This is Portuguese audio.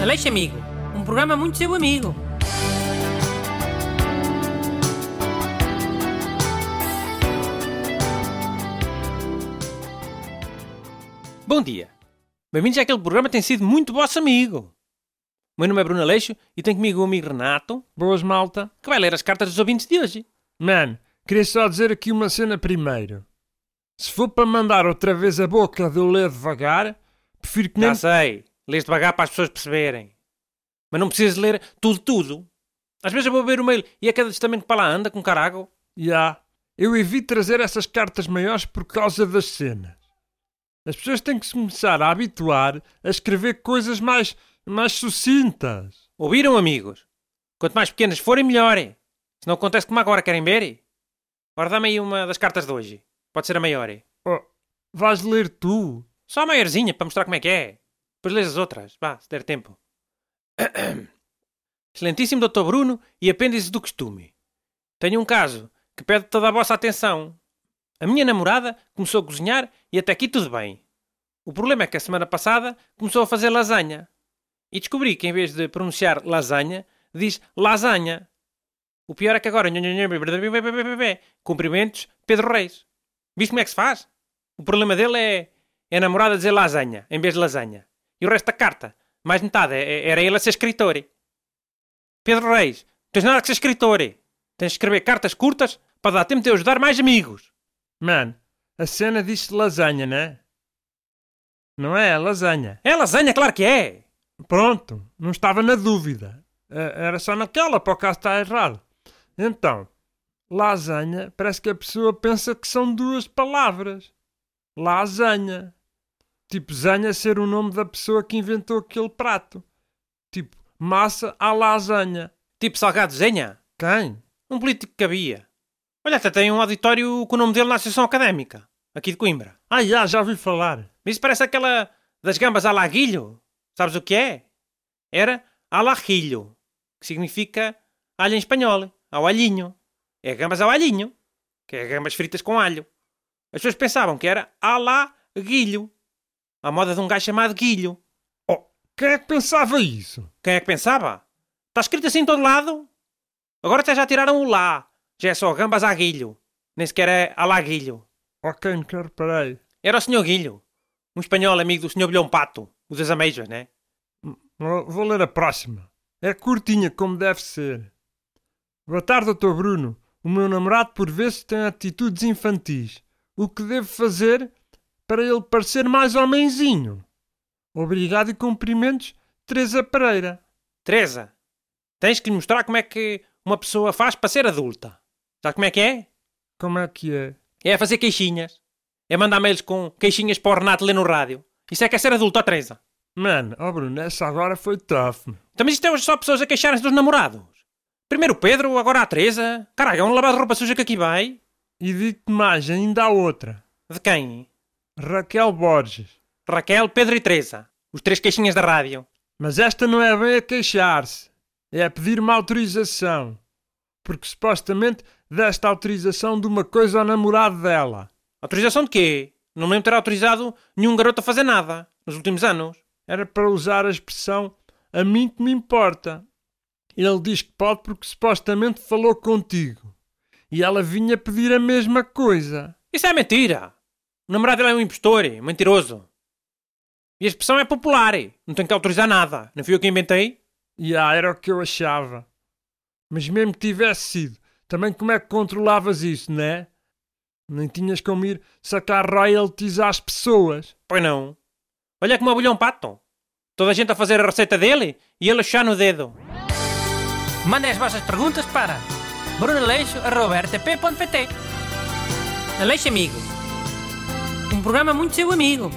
Aleixo Amigo, um programa muito seu amigo. Bom dia. Bem-vindos àquele programa que tem sido muito vosso amigo. O meu nome é Bruno Aleixo e tenho comigo o amigo Renato, Boas, malta. que vai ler as cartas dos ouvintes de hoje. Man, queria só dizer aqui uma cena primeiro. Se for para mandar outra vez a boca de eu ler devagar, prefiro que nem... Já sei, lês devagar para as pessoas perceberem. Mas não precisas ler tudo, tudo. Às vezes eu vou ver o mail e é cada testamento que para lá anda com carago. Ya. Eu evito trazer essas cartas maiores por causa das cenas. As pessoas têm que se começar a habituar a escrever coisas mais, mais sucintas. Ouviram, amigos? Quanto mais pequenas forem, melhor. Se não acontece como agora, querem ver? Ora, dá-me aí uma das cartas de hoje. Pode ser a maior. Oh, vais ler tu? Só a maiorzinha, para mostrar como é que é. Depois lês as outras. Vá, se der tempo. Excelentíssimo Dr. Bruno e apêndice do costume. Tenho um caso que pede toda a vossa atenção. A minha namorada começou a cozinhar e até aqui tudo bem. O problema é que a semana passada começou a fazer lasanha. E descobri que em vez de pronunciar lasanha, diz lasanha. O pior é que agora... Cumprimentos, Pedro Reis. Viste como é que se faz? O problema dele é, é a namorada dizer lasanha em vez de lasanha. E o resto da carta, mais metade, é- é- era ele a ser escritor. Pedro Reis, tens nada que ser escritor. Tens de escrever cartas curtas para dar tempo de ajudar mais amigos. Man, a cena diz lasanha, né? Não é? É lasanha. É lasanha, claro que é. Pronto, não estava na dúvida. Eh, Era só naquela, para o caso estar errado. Então, lasanha, parece que a pessoa pensa que são duas palavras. Lasanha. Tipo, zanha ser o nome da pessoa que inventou aquele prato. Tipo, massa à lasanha. Tipo Salgado Zenha, Quem? um político que havia. Olha, até tem um auditório com o nome dele na Associação Académica, aqui de Coimbra. Ah, já, já ouvi falar. Mas isso parece aquela das gambas à laguilho. Sabes o que é? Era alajilho, que significa alho em espanhol, ao alhinho. É gambas ao alhinho, que é gambas fritas com alho. As pessoas pensavam que era alaguilho, à moda de um gajo chamado Guilho. Oh, quem é que pensava isso? Quem é que pensava? Está escrito assim em todo lado? Agora até já tiraram o lá. Já é só gambas a guilho. Nem sequer é alaguilho. Ok, nunca reparei. Era o Sr. Guilho. Um espanhol amigo do Sr. Bilhão Pato. O das ameijas, né? Vou vou ler a próxima. É curtinha, como deve ser. Boa tarde, Dr. Bruno. O meu namorado, por vezes, tem atitudes infantis. O que devo fazer para ele parecer mais homenzinho? Obrigado e cumprimentos, Teresa Pereira. Teresa, tens que lhe mostrar como é que uma pessoa faz para ser adulta. Sabe como é que é? Como é que é? É fazer queixinhas. É mandar mails com queixinhas para o Renato ler no rádio. Isso é que é ser adulto, ó Teresa. Mano, oh Bruno, essa agora foi tough. Então, mas isto é hoje só pessoas a queixarem-se dos namorados. Primeiro o Pedro, agora a Teresa. Caralho, é um lavado de roupa suja que aqui vai. E digo-te mais, ainda há outra. De quem? Raquel Borges. Raquel, Pedro e Teresa. Os três queixinhas da rádio. Mas esta não é bem a queixar-se. É a pedir uma autorização. Porque supostamente deste autorização de uma coisa ao namorado dela. Autorização de quê? Não me lembro ter autorizado nenhum garoto a fazer nada nos últimos anos. Era para usar a expressão a mim que me importa. Ele diz que pode porque supostamente falou contigo. E ela vinha pedir a mesma coisa. Isso é mentira. O namorado dele é um impostor, mentiroso. E a expressão é popular. Não tenho que autorizar nada. Não fui eu que inventei? E ah, era o que eu achava. Mas mesmo que tivesse sido, também como é que controlavas isso, né? Nem tinhas como ir sacar royalties às pessoas. Pois não. Olha como é o bolhão pato. Toda a gente a fazer a receita dele e ele a chá no dedo. Mandem as vossas perguntas para brunaleixo.rtp.pt Aleixo Amigo. Um programa muito seu amigo.